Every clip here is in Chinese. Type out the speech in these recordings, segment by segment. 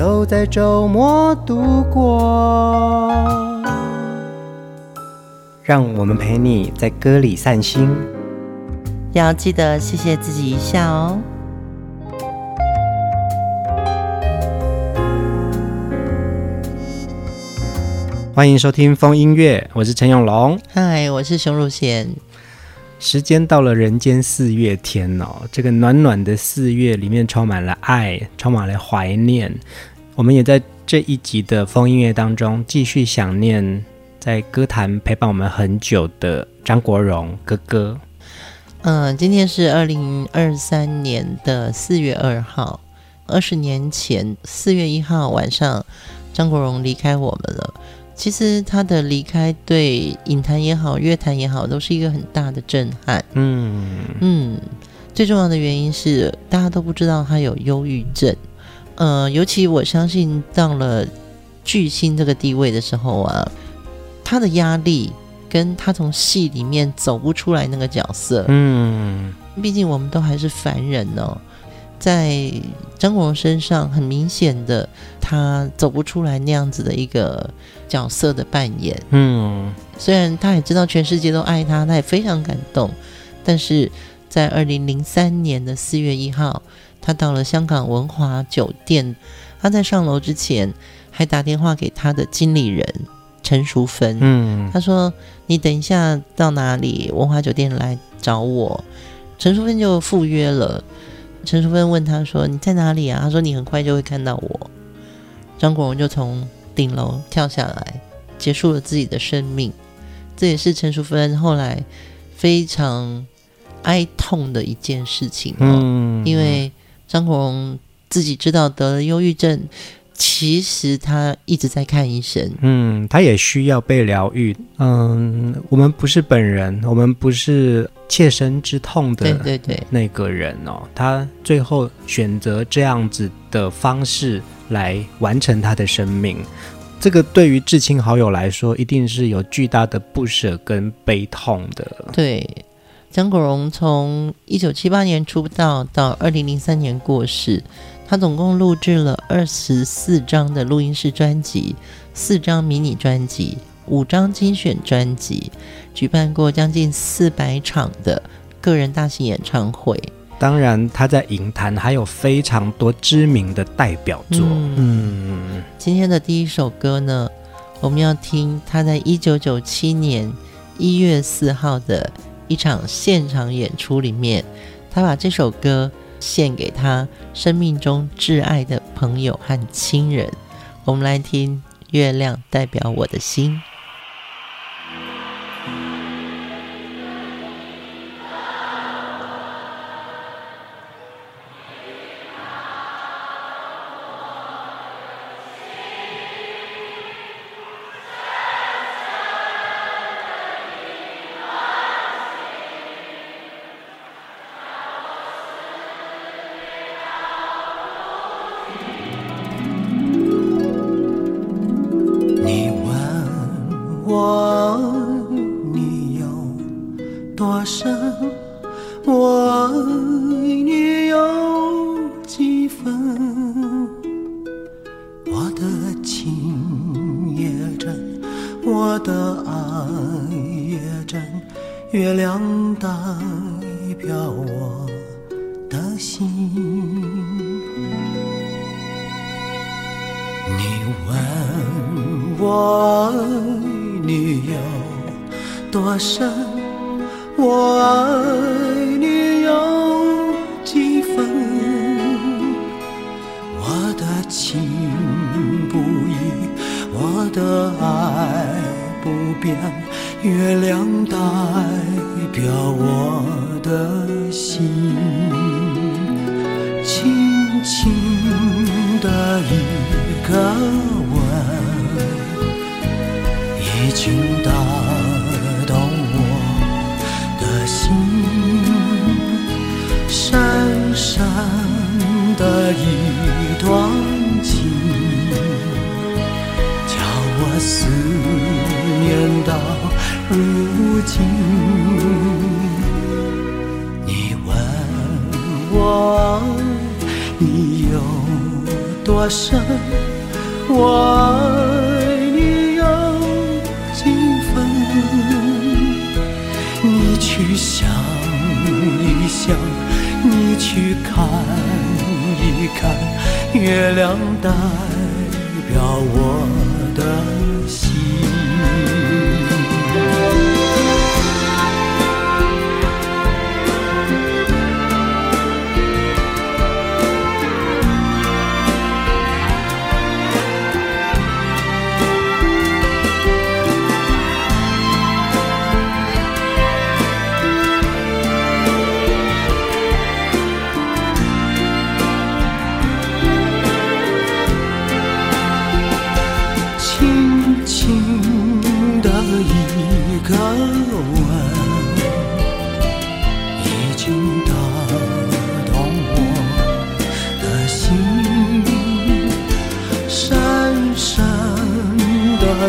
都在周末度过，让我们陪你在歌里散心，要记得谢谢自己一下哦。欢迎收听风音乐，我是陈永龙，嗨，我是熊汝贤。时间到了人间四月天哦，这个暖暖的四月里面充满了爱，充满了怀念。我们也在这一集的风音乐当中继续想念在歌坛陪伴我们很久的张国荣哥哥。嗯，今天是二零二三年的四月二号，二十年前四月一号晚上，张国荣离开我们了。其实他的离开对影坛也好，乐坛也好，都是一个很大的震撼。嗯嗯，最重要的原因是大家都不知道他有忧郁症。呃，尤其我相信到了巨星这个地位的时候啊，他的压力跟他从戏里面走不出来那个角色。嗯，毕竟我们都还是凡人哦。在张国荣身上，很明显的，他走不出来那样子的一个角色的扮演。嗯，虽然他也知道全世界都爱他，他也非常感动，但是在二零零三年的四月一号，他到了香港文华酒店，他在上楼之前还打电话给他的经理人陈淑芬。嗯，他说：“你等一下到哪里？文华酒店来找我。”陈淑芬就赴约了。陈淑芬问他说：“你在哪里啊？”他说：“你很快就会看到我。”张国荣就从顶楼跳下来，结束了自己的生命。这也是陈淑芬后来非常哀痛的一件事情哦。嗯，因为张国荣自己知道得了忧郁症。其实他一直在看医生，嗯，他也需要被疗愈。嗯，我们不是本人，我们不是切身之痛的，对对对，那个人哦，他最后选择这样子的方式来完成他的生命，这个对于至亲好友来说，一定是有巨大的不舍跟悲痛的。对，张国荣从一九七八年出道到二零零三年过世。他总共录制了二十四张的录音室专辑，四张迷你专辑，五张精选专辑，举办过将近四百场的个人大型演唱会。当然，他在影坛还有非常多知名的代表作。嗯，嗯，今天的第一首歌呢，我们要听他在一九九七年一月四号的一场现场演出里面，他把这首歌。献给他生命中挚爱的朋友和亲人，我们来听《月亮代表我的心》。心，轻轻。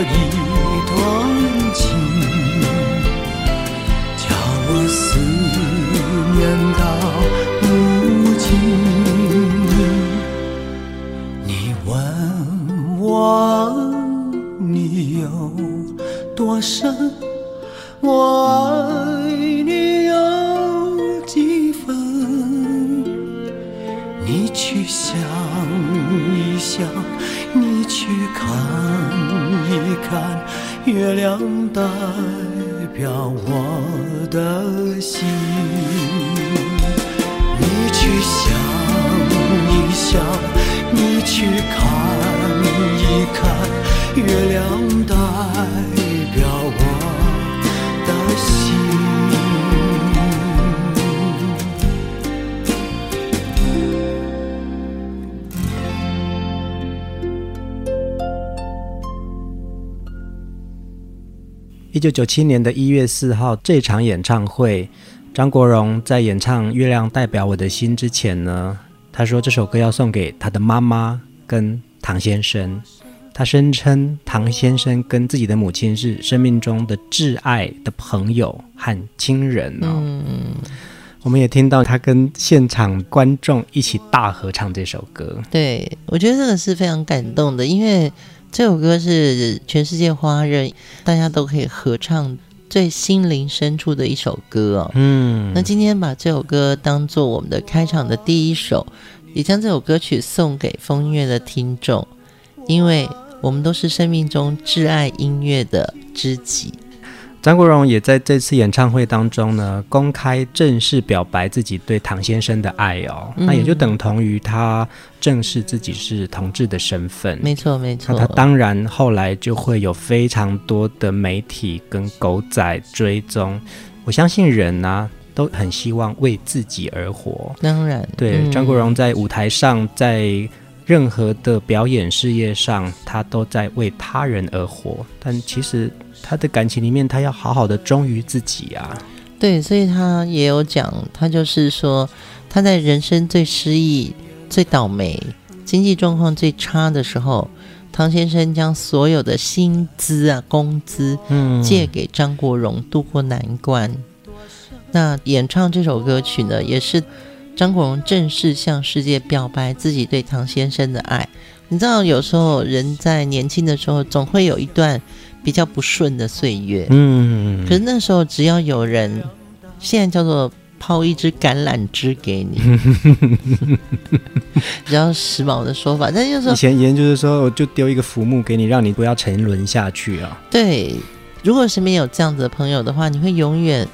一九九七年的一月四号，这场演唱会，张国荣在演唱《月亮代表我的心》之前呢，他说这首歌要送给他的妈妈跟唐先生。他声称唐先生跟自己的母亲是生命中的挚爱的朋友和亲人哦。嗯，我们也听到他跟现场观众一起大合唱这首歌。对，我觉得这个是非常感动的，因为。这首歌是全世界华人大家都可以合唱最心灵深处的一首歌哦。嗯，那今天把这首歌当做我们的开场的第一首，也将这首歌曲送给疯音乐的听众，因为我们都是生命中挚爱音乐的知己。张国荣也在这次演唱会当中呢，公开正式表白自己对唐先生的爱哦，嗯、那也就等同于他正视自己是同志的身份。没错，没错。那他当然后来就会有非常多的媒体跟狗仔追踪。我相信人呢、啊、都很希望为自己而活。当然，对、嗯、张国荣在舞台上，在任何的表演事业上，他都在为他人而活。但其实。他的感情里面，他要好好的忠于自己啊。对，所以他也有讲，他就是说，他在人生最失意、最倒霉、经济状况最差的时候，唐先生将所有的薪资啊、工资，嗯，借给张国荣度过难关。嗯、那演唱这首歌曲呢，也是张国荣正式向世界表白自己对唐先生的爱。你知道，有时候人在年轻的时候，总会有一段。比较不顺的岁月，嗯，可是那时候只要有人，现在叫做抛一支橄榄枝给你，比较时髦的说法。但就是说，以前研究的时候，我就丢一个浮木给你，让你不要沉沦下去啊。对，如果身边有这样子的朋友的话，你会永远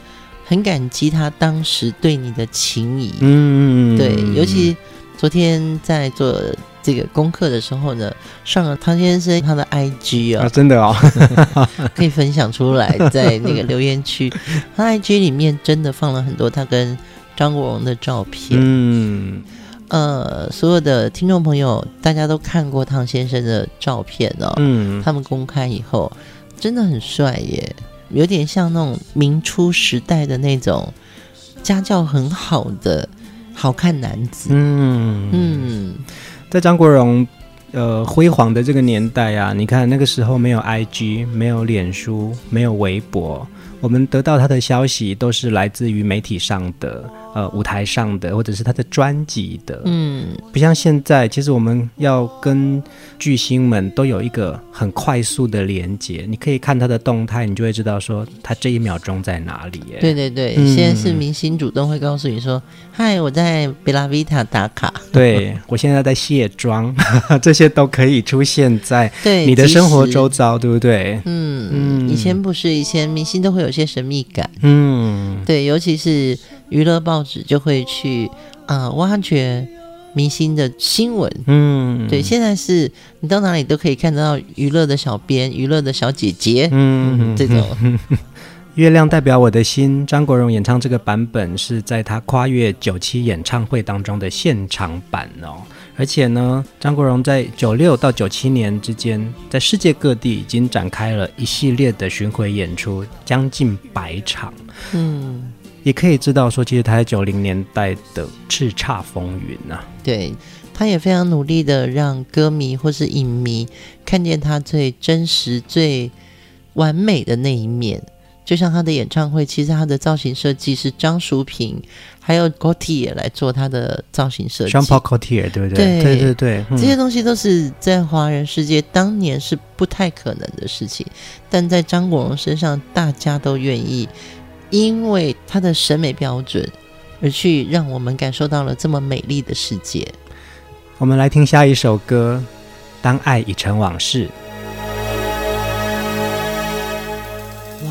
很感激他当时对你的情谊。嗯，对，尤其昨天在做。这个功课的时候呢，上了汤先生他的 IG 啊，啊真的哦，可以分享出来，在那个留言区，他 IG 里面真的放了很多他跟张国荣的照片。嗯，呃，所有的听众朋友，大家都看过汤先生的照片哦。嗯，他们公开以后，真的很帅耶，有点像那种明初时代的那种家教很好的好看男子。嗯。嗯，在张国荣呃辉煌的这个年代啊，你看那个时候没有 IG，没有脸书，没有微博。我们得到他的消息都是来自于媒体上的，呃，舞台上的，或者是他的专辑的，嗯，不像现在，其实我们要跟巨星们都有一个很快速的连接，你可以看他的动态，你就会知道说他这一秒钟在哪里。对对对，嗯、现在是明星主动会告诉你说：“嗨，我在贝拉维塔打卡。”对，我现在在卸妆，这些都可以出现在你的生活周遭，对不对？嗯嗯，以前不是，以前明星都会有些神秘感，嗯，对，尤其是。娱乐报纸就会去啊、呃、挖掘明星的新闻，嗯，对，现在是你到哪里都可以看得到娱乐的小编、娱乐的小姐姐，嗯，这种。月亮代表我的心，张国荣演唱这个版本是在他跨越九七演唱会当中的现场版哦，而且呢，张国荣在九六到九七年之间，在世界各地已经展开了一系列的巡回演出，将近百场，嗯。也可以知道说，其实他在九零年代的叱咤风云呐、啊。对，他也非常努力的让歌迷或是影迷看见他最真实、最完美的那一面。就像他的演唱会，其实他的造型设计是张淑平还有 Gaultier 来做他的造型设计。Jean Paul Gaultier 对不对？对对对对，这些东西都是在华人世界当年是不太可能的事情，但在张国荣身上，大家都愿意。因为他的审美标准，而去让我们感受到了这么美丽的世界。我们来听下一首歌，《当爱已成往事》。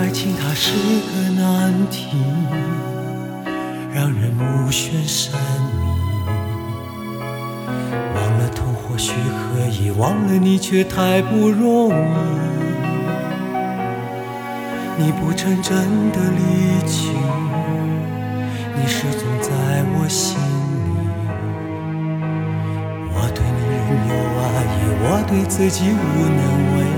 爱情它是个难题，让人目眩神迷。忘了痛或许可以，忘了你却太不容易。你不曾真的离去，你始终在我心里。我对你仍有爱意，我对自己无能为力。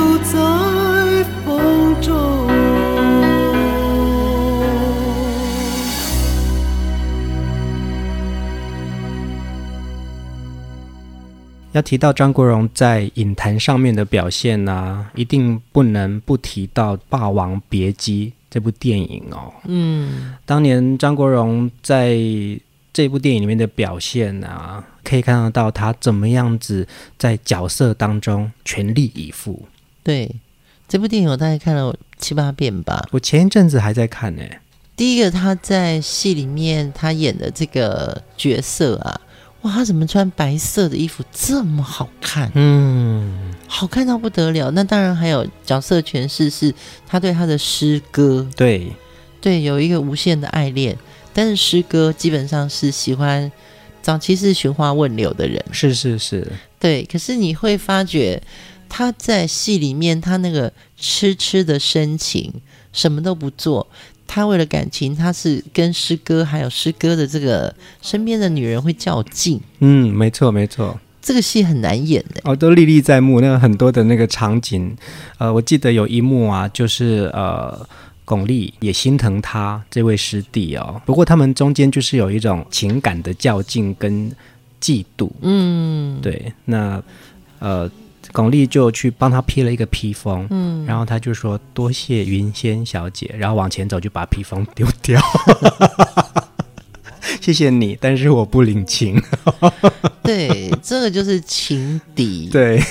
要提到张国荣在影坛上面的表现呢、啊，一定不能不提到《霸王别姬》。这部电影哦，嗯，当年张国荣在这部电影里面的表现啊，可以看得到他怎么样子在角色当中全力以赴。对，这部电影我大概看了七八遍吧。我前一阵子还在看呢。第一个他在戏里面他演的这个角色啊。哇，他怎么穿白色的衣服这么好看？嗯，好看到不得了。那当然还有角色诠释是他对他的诗歌，对对，有一个无限的爱恋。但是诗歌基本上是喜欢早期是寻花问柳的人，是是是，对。可是你会发觉他在戏里面他那个痴痴的深情，什么都不做。他为了感情，他是跟师哥还有师哥的这个身边的女人会较劲。嗯，没错没错，这个戏很难演的哦，都历历在目。那个很多的那个场景，呃，我记得有一幕啊，就是呃，巩俐也心疼他这位师弟哦。不过他们中间就是有一种情感的较劲跟嫉妒。嗯，对，那呃。巩俐就去帮他披了一个披风，嗯，然后他就说多谢云仙小姐，然后往前走就把披风丢掉，谢谢你，但是我不领情。对，这个就是情敌。对，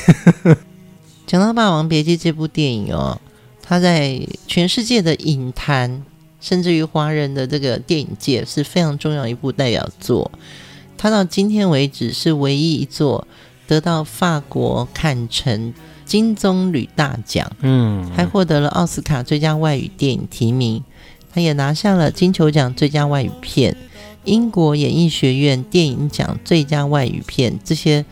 讲到《霸王别姬》这部电影哦，它在全世界的影坛，甚至于华人的这个电影界是非常重要一部代表作。它到今天为止是唯一一座。得到法国坎城金棕榈大奖，嗯，还获得了奥斯卡最佳外语电影提名，他也拿下了金球奖最佳外语片、英国演艺学院电影奖最佳外语片这些。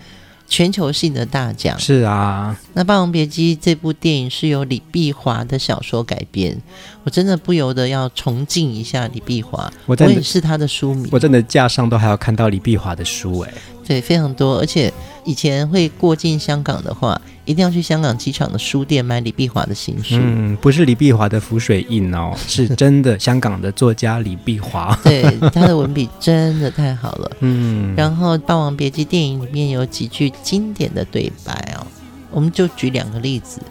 全球性的大奖。是啊，那《霸王别姬》这部电影是由李碧华的小说改编，我真的不由得要崇敬一下李碧华，我，我也是他的书迷，我真的架上都还要看到李碧华的书哎，对，非常多，而且以前会过境香港的话，一定要去香港机场的书店买李碧华的新书。嗯，不是李碧华的浮水印哦，是真的香港的作家李碧华。对，他的文笔真的太好了。嗯，然后《霸王别姬》电影里面有几句经典的对白哦，我们就举两个例子，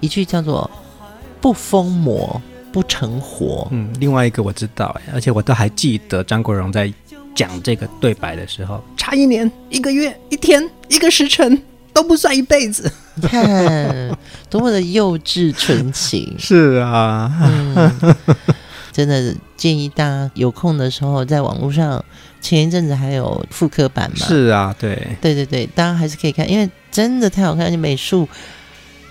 一句叫做“不疯魔不成活”，嗯，另外一个我知道，而且我都还记得张国荣在讲这个对白的时候，差一年、一个月、一天、一个时辰。都不算一辈子，看多么的幼稚纯情。是啊，嗯，真的建议大家有空的时候，在网络上，前一阵子还有复刻版嘛。是啊，对，对对对，大家还是可以看，因为真的太好看，而且美术、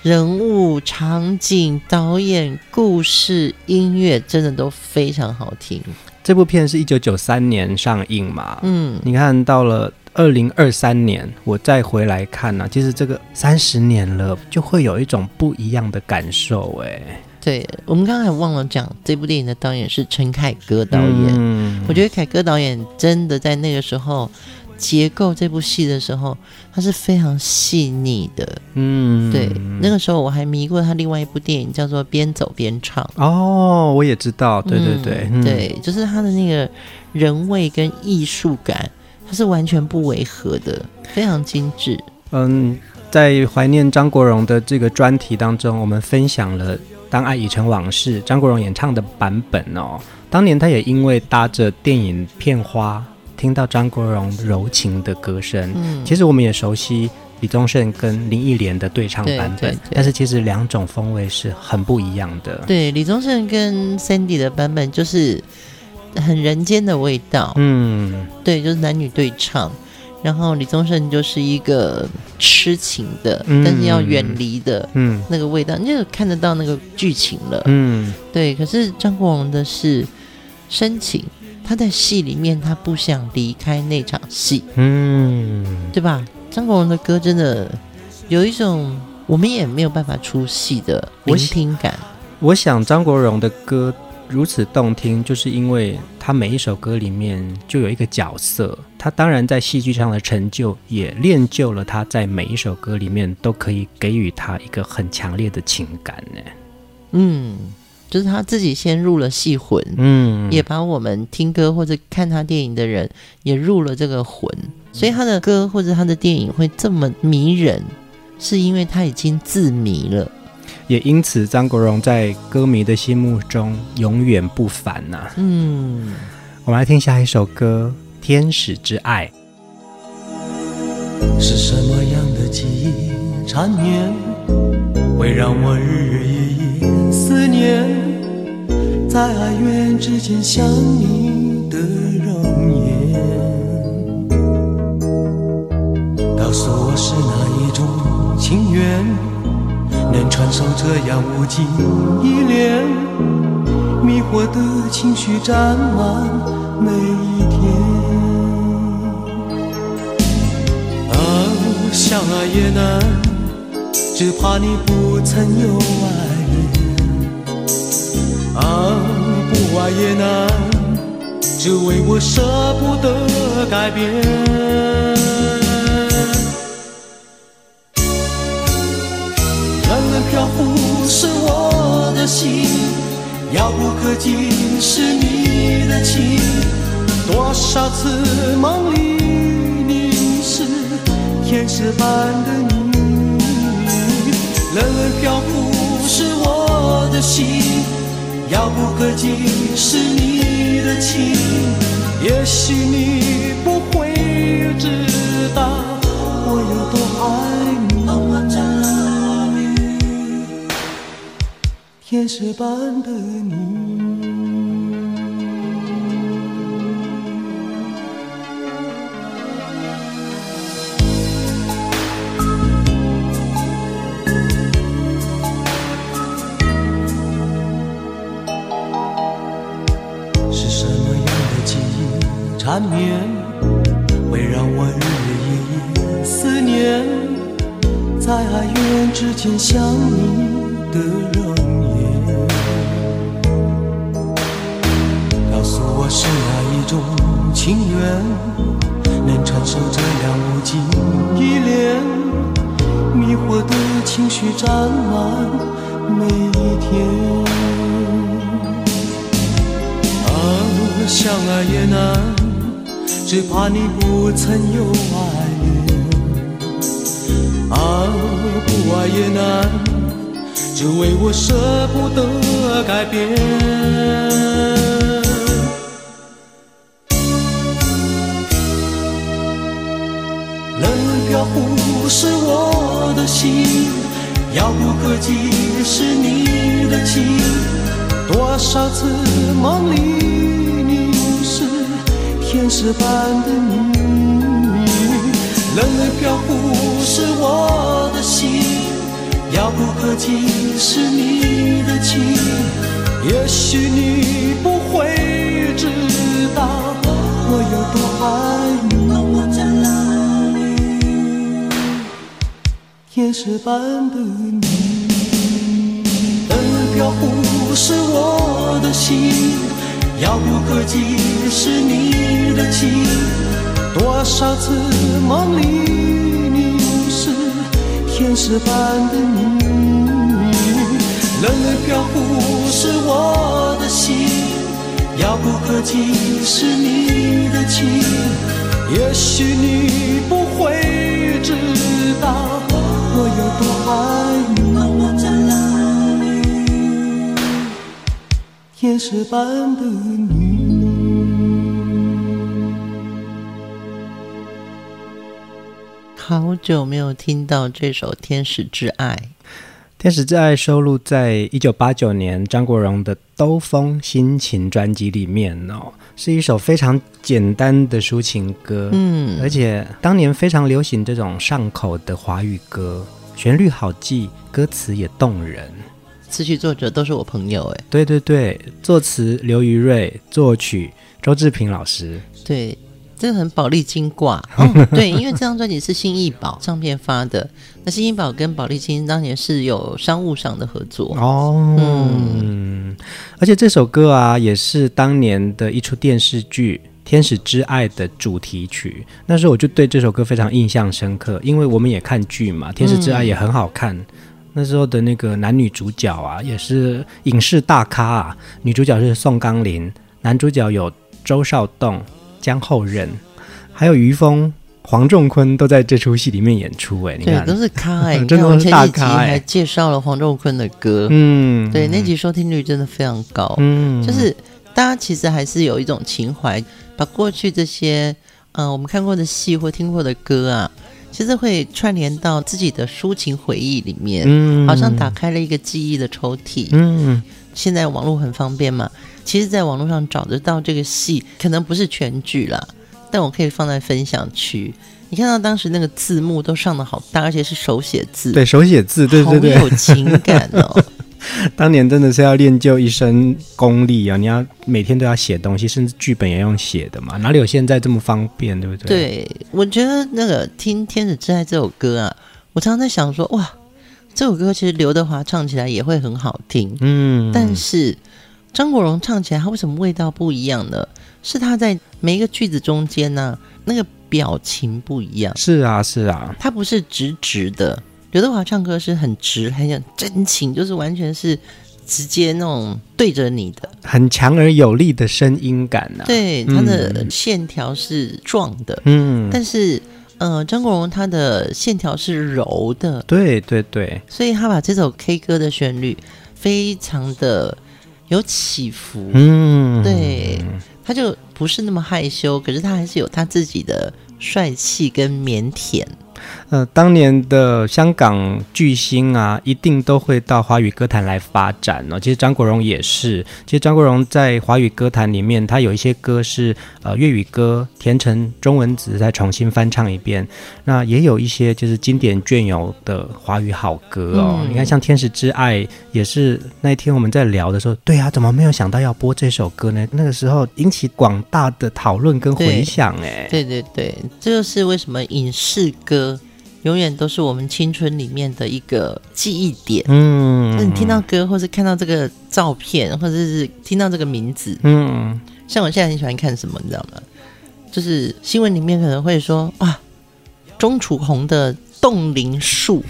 人物、场景、导演、故事、音乐，真的都非常好听。这部片是一九九三年上映嘛？嗯，你看到了。二零二三年，我再回来看呢、啊，其实这个三十年了，就会有一种不一样的感受。哎，对，我们刚才忘了讲，这部电影的导演是陈凯歌导演。嗯，我觉得凯歌导演真的在那个时候结构这部戏的时候，它是非常细腻的。嗯，对，那个时候我还迷过他另外一部电影，叫做《边走边唱》。哦，我也知道，对对对，嗯、对，就是他的那个人味跟艺术感。它是完全不违和的，非常精致。嗯，在怀念张国荣的这个专题当中，我们分享了《当爱已成往事》张国荣演唱的版本哦。当年他也因为搭着电影片花，听到张国荣柔情的歌声。嗯，其实我们也熟悉李宗盛跟林忆莲的对唱版本，但是其实两种风味是很不一样的。对，李宗盛跟 Sandy 的版本就是很人间的味道。嗯，对，就是男女对唱。然后李宗盛就是一个痴情的，嗯、但是要远离的，嗯，那个味道，你就看得到那个剧情了，嗯，对。可是张国荣的是深情，他在戏里面他不想离开那场戏，嗯，对吧？张国荣的歌真的有一种我们也没有办法出戏的聆听感。我想张国荣的歌。如此动听，就是因为他每一首歌里面就有一个角色，他当然在戏剧上的成就也练就了他在每一首歌里面都可以给予他一个很强烈的情感呢。嗯，就是他自己先入了戏魂，嗯，也把我们听歌或者看他电影的人也入了这个魂，所以他的歌或者他的电影会这么迷人，是因为他已经自迷了。也因此，张国荣在歌迷的心目中永远不凡呐、啊。嗯，我们来听下一首歌《天使之爱》。是什么样的记忆缠绵，会让我日日夜夜思念？在爱怨之间想你的容颜，告诉我是哪一种情缘？能传授这样无尽依恋，迷惑的情绪占满每一天。啊，相爱也难，只怕你不曾有爱。不爱也难，只为我舍不得改变。飘忽是我的心，遥不可及是你的情。多少次梦里你是天使般的你，冷冷飘忽是我的心，遥不可及是你的情。也许你不会知道我有多爱你。天使般的你，缠绵，会让我日日夜夜思念，在爱怨之间想你的容颜。告诉我是哪一种情缘，能承受这样无尽依恋，迷惑的情绪占满每一天。啊，相爱也难，只怕你不曾有爱恋。啊，不爱也难，只为我舍不得改变。冷飘忽是我的心，遥不可及是你的情。多少次梦里天使般的你，冷冷飘忽是我的心，遥不可及是你的情。也许你不会知道我有多爱你。天使般的你，冷冷飘忽是我的心，遥不可及是你的情多少次梦里你是天使般的你冷冷飘忽是我的心遥不可及是你的情。也许你不会知道我有多爱你。天使般的你。好久没有听到这首《天使之爱》。《天使之爱》收录在一九八九年张国荣的《兜风心情》专辑里面哦，是一首非常简单的抒情歌。嗯，而且当年非常流行这种上口的华语歌，旋律好记，歌词也动人。词曲作者都是我朋友哎。对对对，作词刘瑜瑞，作曲周志平老师。对。这个很宝丽金挂 哦，对，因为这张专辑是新艺宝唱片发的，那新艺宝跟宝丽金当年是有商务上的合作哦，嗯，而且这首歌啊，也是当年的一出电视剧《天使之爱》的主题曲，那时候我就对这首歌非常印象深刻，因为我们也看剧嘛，《天使之爱》也很好看，嗯、那时候的那个男女主角啊，也是影视大咖啊，女主角是宋钢林，男主角有周少栋。江厚任，还有于峰、黄仲坤都在这出戏里面演出。哎，你看，都是咖哎，真的是大咖哎。还介绍了黄仲坤的歌，嗯，对，那集收听率真的非常高。嗯，就是大家其实还是有一种情怀，把过去这些嗯、呃、我们看过的戏或听过的歌啊，其实会串联到自己的抒情回忆里面，嗯，好像打开了一个记忆的抽屉。嗯，现在网络很方便嘛。其实，在网络上找得到这个戏，可能不是全剧啦，但我可以放在分享区。你看到当时那个字幕都上的好大，而且是手写字，对，手写字，对对对，好有情感哦。当年真的是要练就一身功力啊！你要每天都要写东西，甚至剧本也用写的嘛，哪里有现在这么方便，对不对？对，我觉得那个听《天使之爱》这首歌啊，我常常在想说，哇，这首歌其实刘德华唱起来也会很好听，嗯，但是。张国荣唱起来，他为什么味道不一样呢？是他在每一个句子中间呢、啊，那个表情不一样。是啊，是啊，他不是直直的。刘德华唱歌是很直，很有真情，就是完全是直接那种对着你的，很强而有力的声音感呐、啊。对，他的线条是壮的，嗯，但是，呃，张国荣他的线条是柔的，对对对，所以他把这首 K 歌的旋律非常的。有起伏，嗯，对，他就不是那么害羞，可是他还是有他自己的帅气跟腼腆。呃，当年的香港巨星啊，一定都会到华语歌坛来发展哦。其实张国荣也是。其实张国荣在华语歌坛里面，他有一些歌是呃粤语歌，填成中文词再重新翻唱一遍。那也有一些就是经典隽永的华语好歌哦。嗯、你看，像《天使之爱》也是那天我们在聊的时候，对啊，怎么没有想到要播这首歌呢？那个时候引起广大的讨论跟回响哎。对对对，这就是为什么影视歌。永远都是我们青春里面的一个记忆点。嗯，就你听到歌，或是看到这个照片，或者是听到这个名字。嗯，像我现在很喜欢看什么，你知道吗？就是新闻里面可能会说，哇，钟楚红的冻龄树，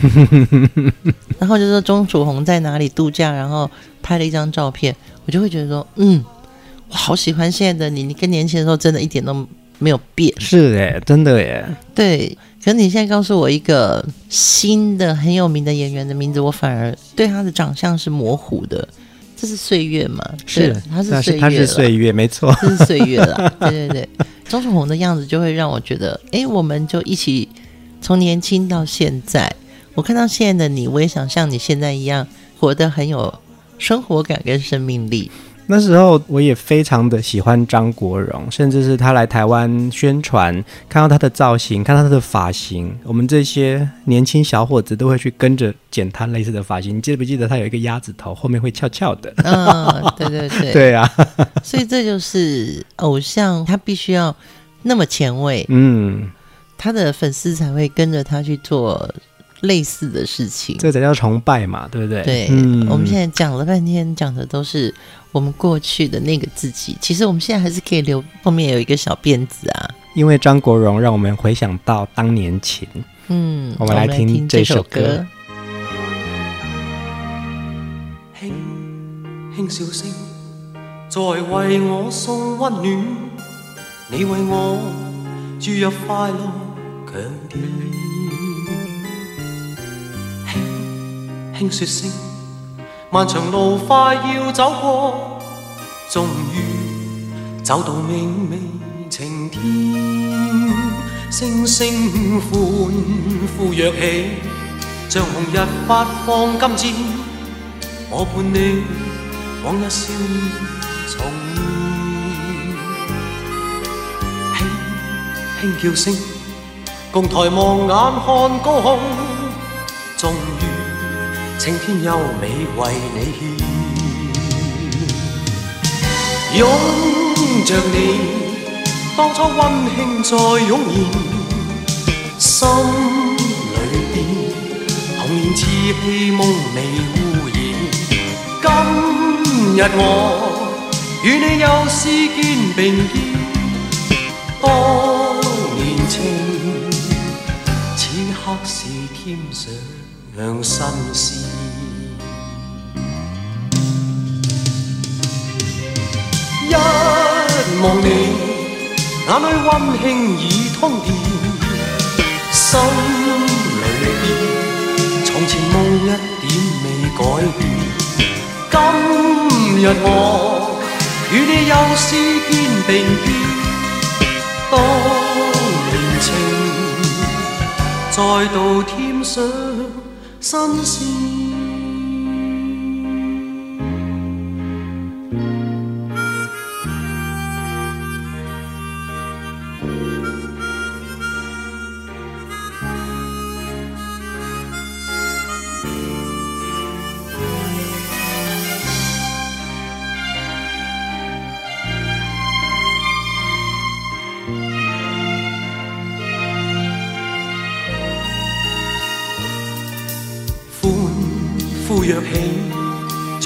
然后就说钟楚红在哪里度假，然后拍了一张照片，我就会觉得说，嗯，我好喜欢现在的你，你跟年轻的时候真的一点都没有变。是哎，真的耶。对。可是你现在告诉我一个新的很有名的演员的名字，我反而对他的长相是模糊的。这是岁月吗？是，他是岁月，他是岁月，没错，这是岁月了。对 对对，钟楚红的样子就会让我觉得，哎，我们就一起从年轻到现在。我看到现在的你，我也想像你现在一样，活得很有生活感跟生命力。那时候我也非常的喜欢张国荣，甚至是他来台湾宣传，看到他的造型，看到他的发型，我们这些年轻小伙子都会去跟着剪他类似的发型。你记不记得他有一个鸭子头，后面会翘翘的？嗯，对对对，对啊。所以这就是偶像，他必须要那么前卫，嗯，他的粉丝才会跟着他去做类似的事情，这才叫崇拜嘛，对不对？对，嗯，我们现在讲了半天，讲的都是。我们过去的那个自己，其实我们现在还是可以留后面有一个小辫子啊。因为张国荣让我们回想到当年情。嗯，我们来听这首歌。轻轻笑声在为我送温暖，你为我注入快乐强电。轻轻说声。漫长路快要走过，终于找到明媚晴天，声声欢呼跃起，像红日发放金箭，我伴你往日笑面重现，轻轻叫声，共抬望眼看高空，终于青天优美为你献。拥着你，当初温馨再涌现，心里边童年稚气梦未污染。今日我与你又试肩并肩，当年情，此刻是添上新鲜。一望你，眼里温馨已通电，心里边从前梦一点未改变。今日我与你又试肩并肩，当年。情再度添上新鲜。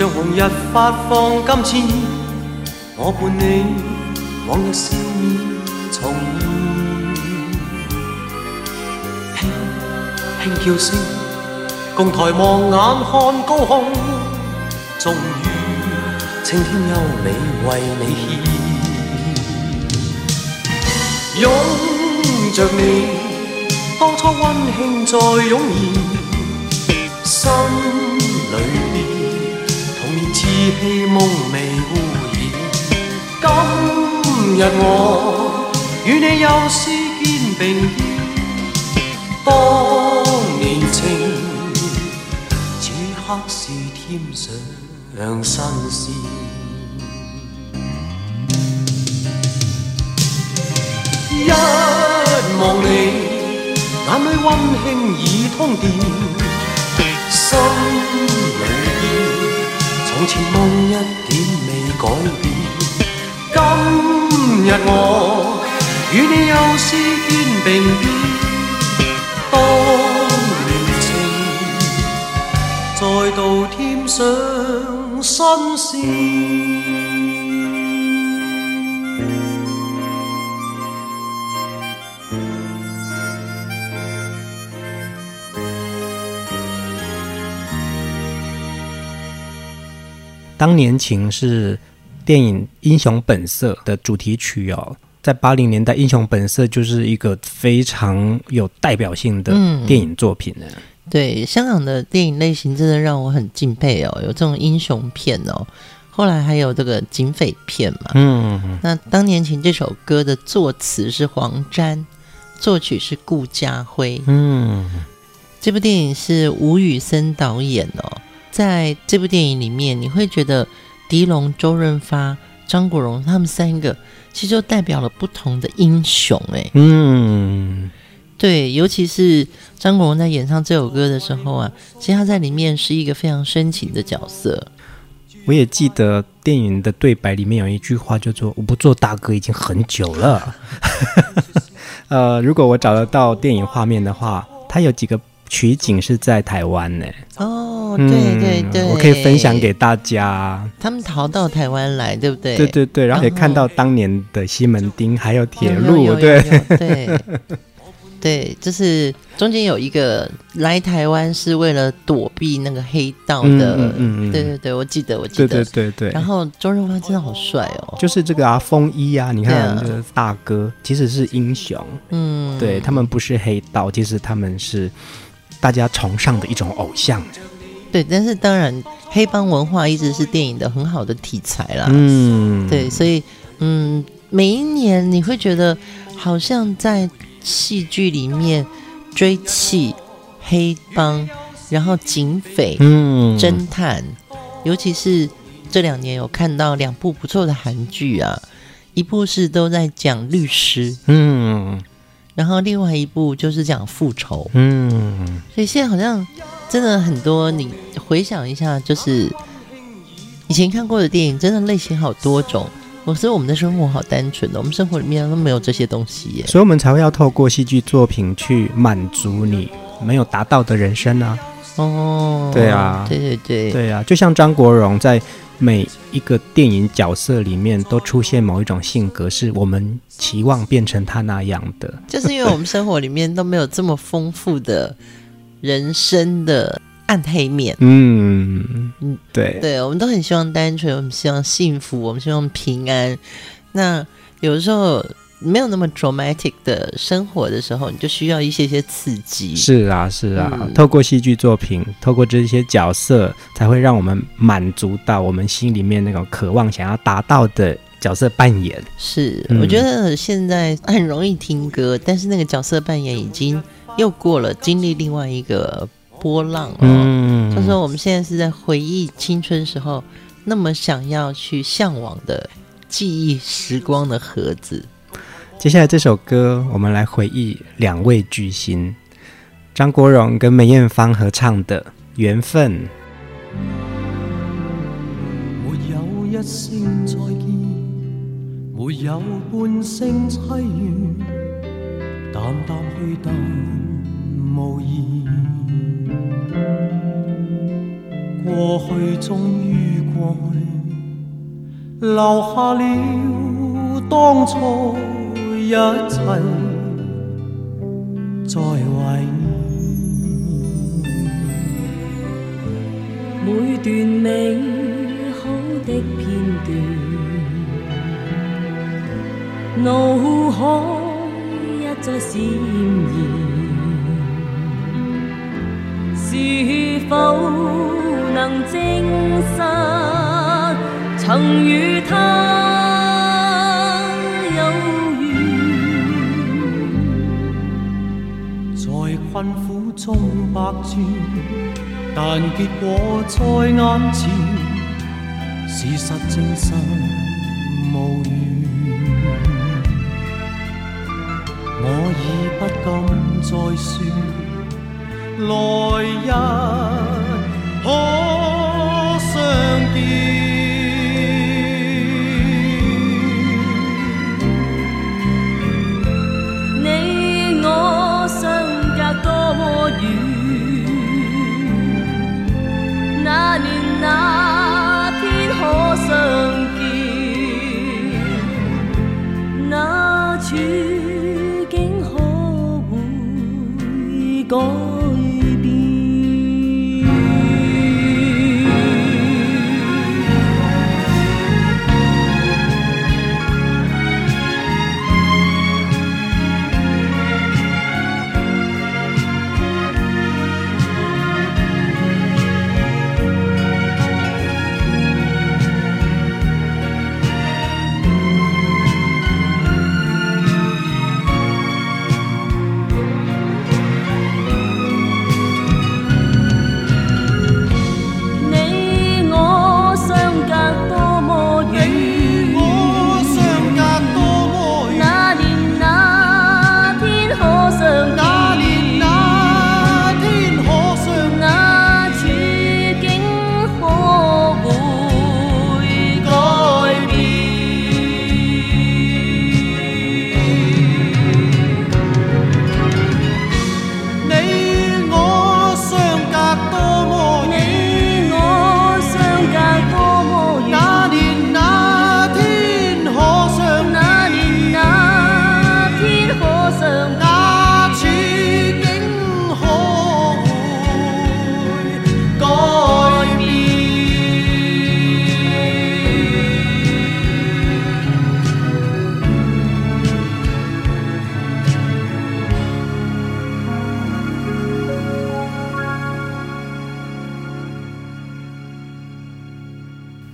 像红日发放金箭，我伴你往日笑面重现，轻轻叫声，共抬望眼看高空，终于青天优美为你献，拥着你，当初温馨再涌现，心里。稚气梦未污染，今日我与你又试肩并肩，当年情，此刻是添上新鲜。一望你，眼里温馨已通电，心里。从前梦一点未改变，今日我与你又试肩并肩，当年情再度添上新鲜。当年情是电影《英雄本色》的主题曲哦，在八零年代，《英雄本色》就是一个非常有代表性的电影作品呢、嗯。对，香港的电影类型真的让我很敬佩哦，有这种英雄片哦，后来还有这个警匪片嘛。嗯，那《当年情》这首歌的作词是黄沾，作曲是顾嘉辉。嗯，这部电影是吴宇森导演哦。在这部电影里面，你会觉得狄龙、周润发、张国荣他们三个其实就代表了不同的英雄。哎，嗯，对，尤其是张国荣在演唱这首歌的时候啊，其实他在里面是一个非常深情的角色。我也记得电影的对白里面有一句话叫做“我不做大哥已经很久了”。呃，如果我找得到电影画面的话，它有几个。取景是在台湾呢。哦，对对对，我可以分享给大家。他们逃到台湾来，对不对？对对对，然后可以看到当年的西门町还有铁路，对对 对，就是中间有一个来台湾是为了躲避那个黑道的，嗯嗯，对对对，我记得我记得，对对对对。然后周润发真的好帅哦，就是这个啊，风衣啊，你看这个大哥其实是英雄，嗯，对他们不是黑道，其实他们是。大家崇尚的一种偶像，对，但是当然，黑帮文化一直是电影的很好的题材啦。嗯，对，所以嗯，每一年你会觉得好像在戏剧里面追缉黑帮，然后警匪、嗯，侦探，尤其是这两年有看到两部不错的韩剧啊，一部是都在讲律师，嗯，然后另外一部就是讲复仇，嗯，所以现在好像。真的很多，你回想一下，就是以前看过的电影，真的类型好多种。我说我们的生活好单纯的，我们生活里面都没有这些东西耶，所以我们才会要透过戏剧作品去满足你没有达到的人生啊。哦，对啊，对对对，对啊，就像张国荣在每一个电影角色里面都出现某一种性格，是我们期望变成他那样的。就是因为我们生活里面都没有这么丰富的。人生的暗黑面，嗯嗯，对对，我们都很希望单纯，我们希望幸福，我们希望平安。那有的时候没有那么 dramatic 的生活的时候，你就需要一些些刺激。是啊，是啊，嗯、透过戏剧作品，透过这些角色，才会让我们满足到我们心里面那种渴望，想要达到的角色扮演。是，嗯、我觉得现在很容易听歌，但是那个角色扮演已经。又过了，经历另外一个波浪哦。嗯，他说我们现在是在回忆青春时候那么想要去向往的记忆时光的盒子。接下来这首歌，我们来回忆两位巨星张国荣跟梅艳芳合唱的《缘分》。没有一声再见，没有半声凄怨，淡淡去淡。无言，过去终于过去，留下了当初一切，在怀念每段？美好的片段，脑海一再闪现。是否能证实曾与他困苦中百转，但结果在眼前，事实证实无缘。我已不敢再说。来日可相见，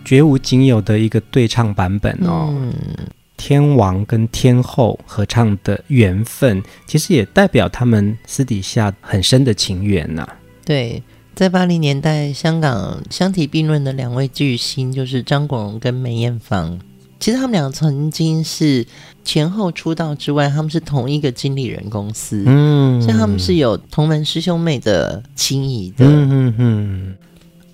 绝无仅有的一个对唱版本哦。嗯，天王跟天后合唱的缘分，其实也代表他们私底下很深的情缘呐、啊。对，在八零年代，香港相提并论的两位巨星就是张国荣跟梅艳芳。其实他们俩曾经是前后出道之外，他们是同一个经理人公司，嗯，所以他们是有同门师兄妹的情谊的。嗯嗯嗯。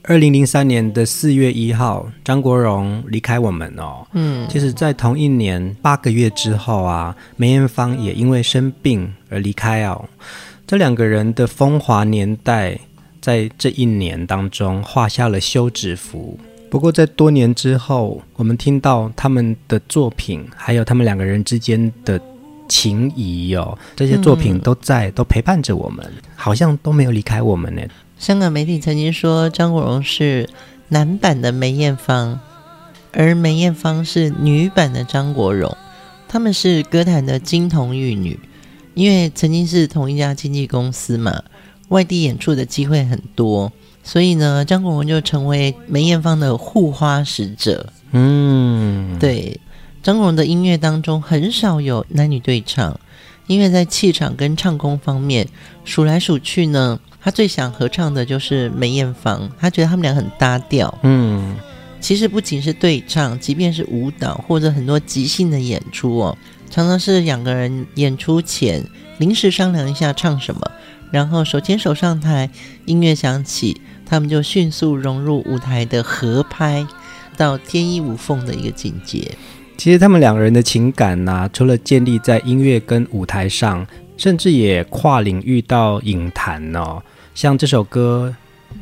二零零三年的四月一号，张国荣离开我们哦。嗯，其实，在同一年八个月之后啊，梅艳芳也因为生病而离开哦。这两个人的风华年代，在这一年当中画下了休止符。不过，在多年之后，我们听到他们的作品，还有他们两个人之间的情谊哦，这些作品都在，嗯、都陪伴着我们，好像都没有离开我们呢。香港媒体曾经说，张国荣是男版的梅艳芳，而梅艳芳是女版的张国荣，他们是歌坛的金童玉女，因为曾经是同一家经纪公司嘛，外地演出的机会很多。所以呢，张国荣就成为梅艳芳的护花使者。嗯，对，张国荣的音乐当中很少有男女对唱，因为在气场跟唱功方面数来数去呢，他最想合唱的就是梅艳芳，他觉得他们俩很搭调。嗯，其实不仅是对唱，即便是舞蹈或者很多即兴的演出哦，常常是两个人演出前临时商量一下唱什么，然后手牵手上台，音乐响起。他们就迅速融入舞台的合拍，到天衣无缝的一个境界。其实他们两个人的情感呐、啊，除了建立在音乐跟舞台上，甚至也跨领域到影坛哦。像这首歌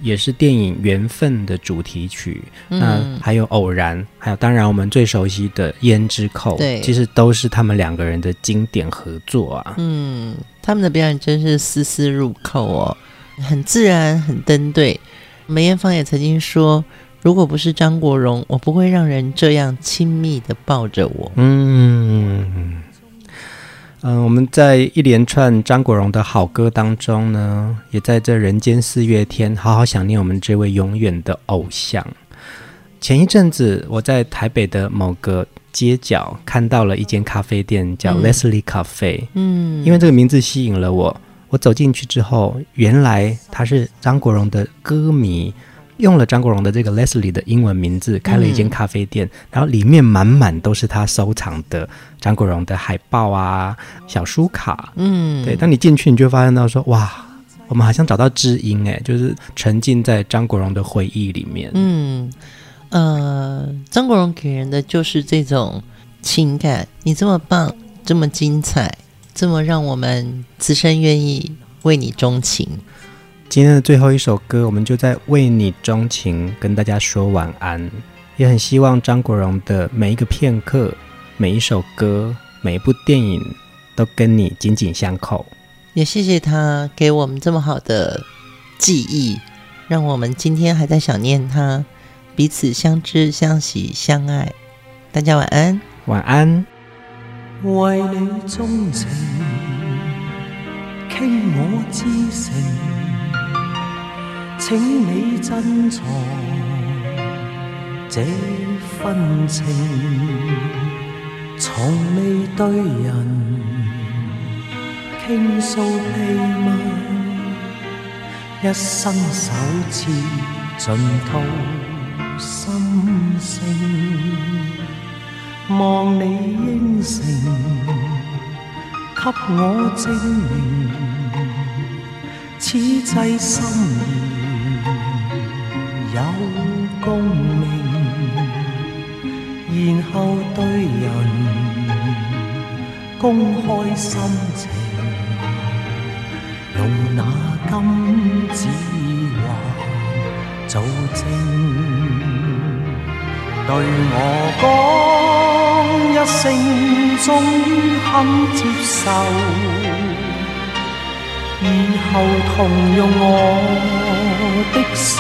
也是电影《缘分》的主题曲，嗯，还有《偶然》，还有当然我们最熟悉的《胭脂扣》，对，其实都是他们两个人的经典合作啊。嗯，他们的表演真是丝丝入扣哦，很自然，很登对。梅艳芳也曾经说：“如果不是张国荣，我不会让人这样亲密的抱着我。”嗯嗯、呃，我们在一连串张国荣的好歌当中呢，也在这人间四月天，好好想念我们这位永远的偶像。前一阵子，我在台北的某个街角看到了一间咖啡店，叫 Leslie Cafe。嗯，因为这个名字吸引了我。我走进去之后，原来他是张国荣的歌迷，用了张国荣的这个 Leslie 的英文名字开了一间咖啡店，嗯、然后里面满满都是他收藏的张国荣的海报啊、小书卡。嗯，对，当你进去，你就发现到说，哇，我们好像找到知音哎，就是沉浸在张国荣的回忆里面。嗯，呃，张国荣给人的就是这种情感，你这么棒，这么精彩。这么让我们此生愿意为你钟情。今天的最后一首歌，我们就在为你钟情跟大家说晚安。也很希望张国荣的每一个片刻、每一首歌、每一部电影都跟你紧紧相扣。也谢谢他给我们这么好的记忆，让我们今天还在想念他，彼此相知、相惜、相爱。大家晚安，晚安。为你钟情，倾我至诚，请你珍藏这份情，从未对人倾诉秘密，一生首次尽吐心声。望你应承，给我证明，此际心意有共鸣，然后对人公开心情，用那金指环做证。对我讲一声，终于肯接受，以后同用我的声。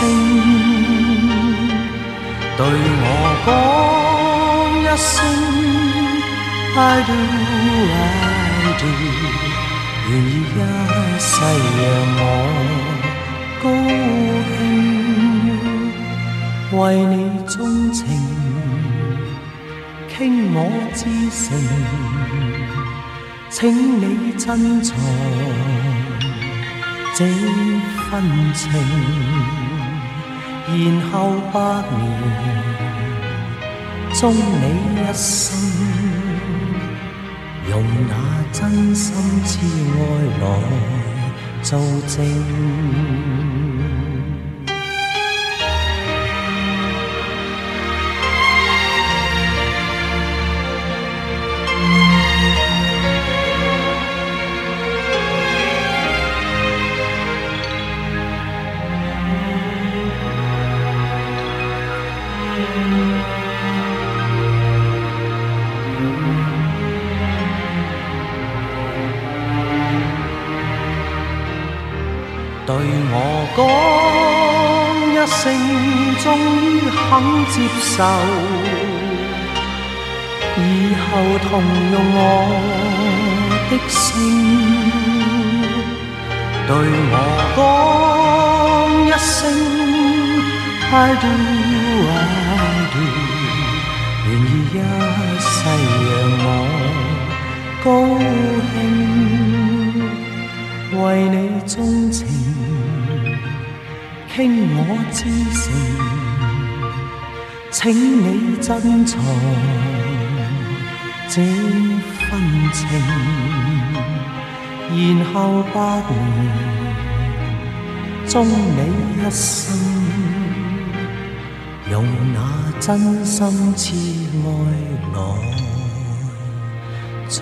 对我讲一声，I do I do，愿意一世让我高兴。为你钟情，倾我至诚，请你珍藏这真情，然后百年终你一生，用那真心挚爱来做证。对我讲一声，终于肯接受，以后同用我的姓。对我讲一声，I do I do，愿意一世让我高兴，为你钟情。倾我至诚，请你珍藏这份情，然后百年终你一生，用那真心挚爱来做。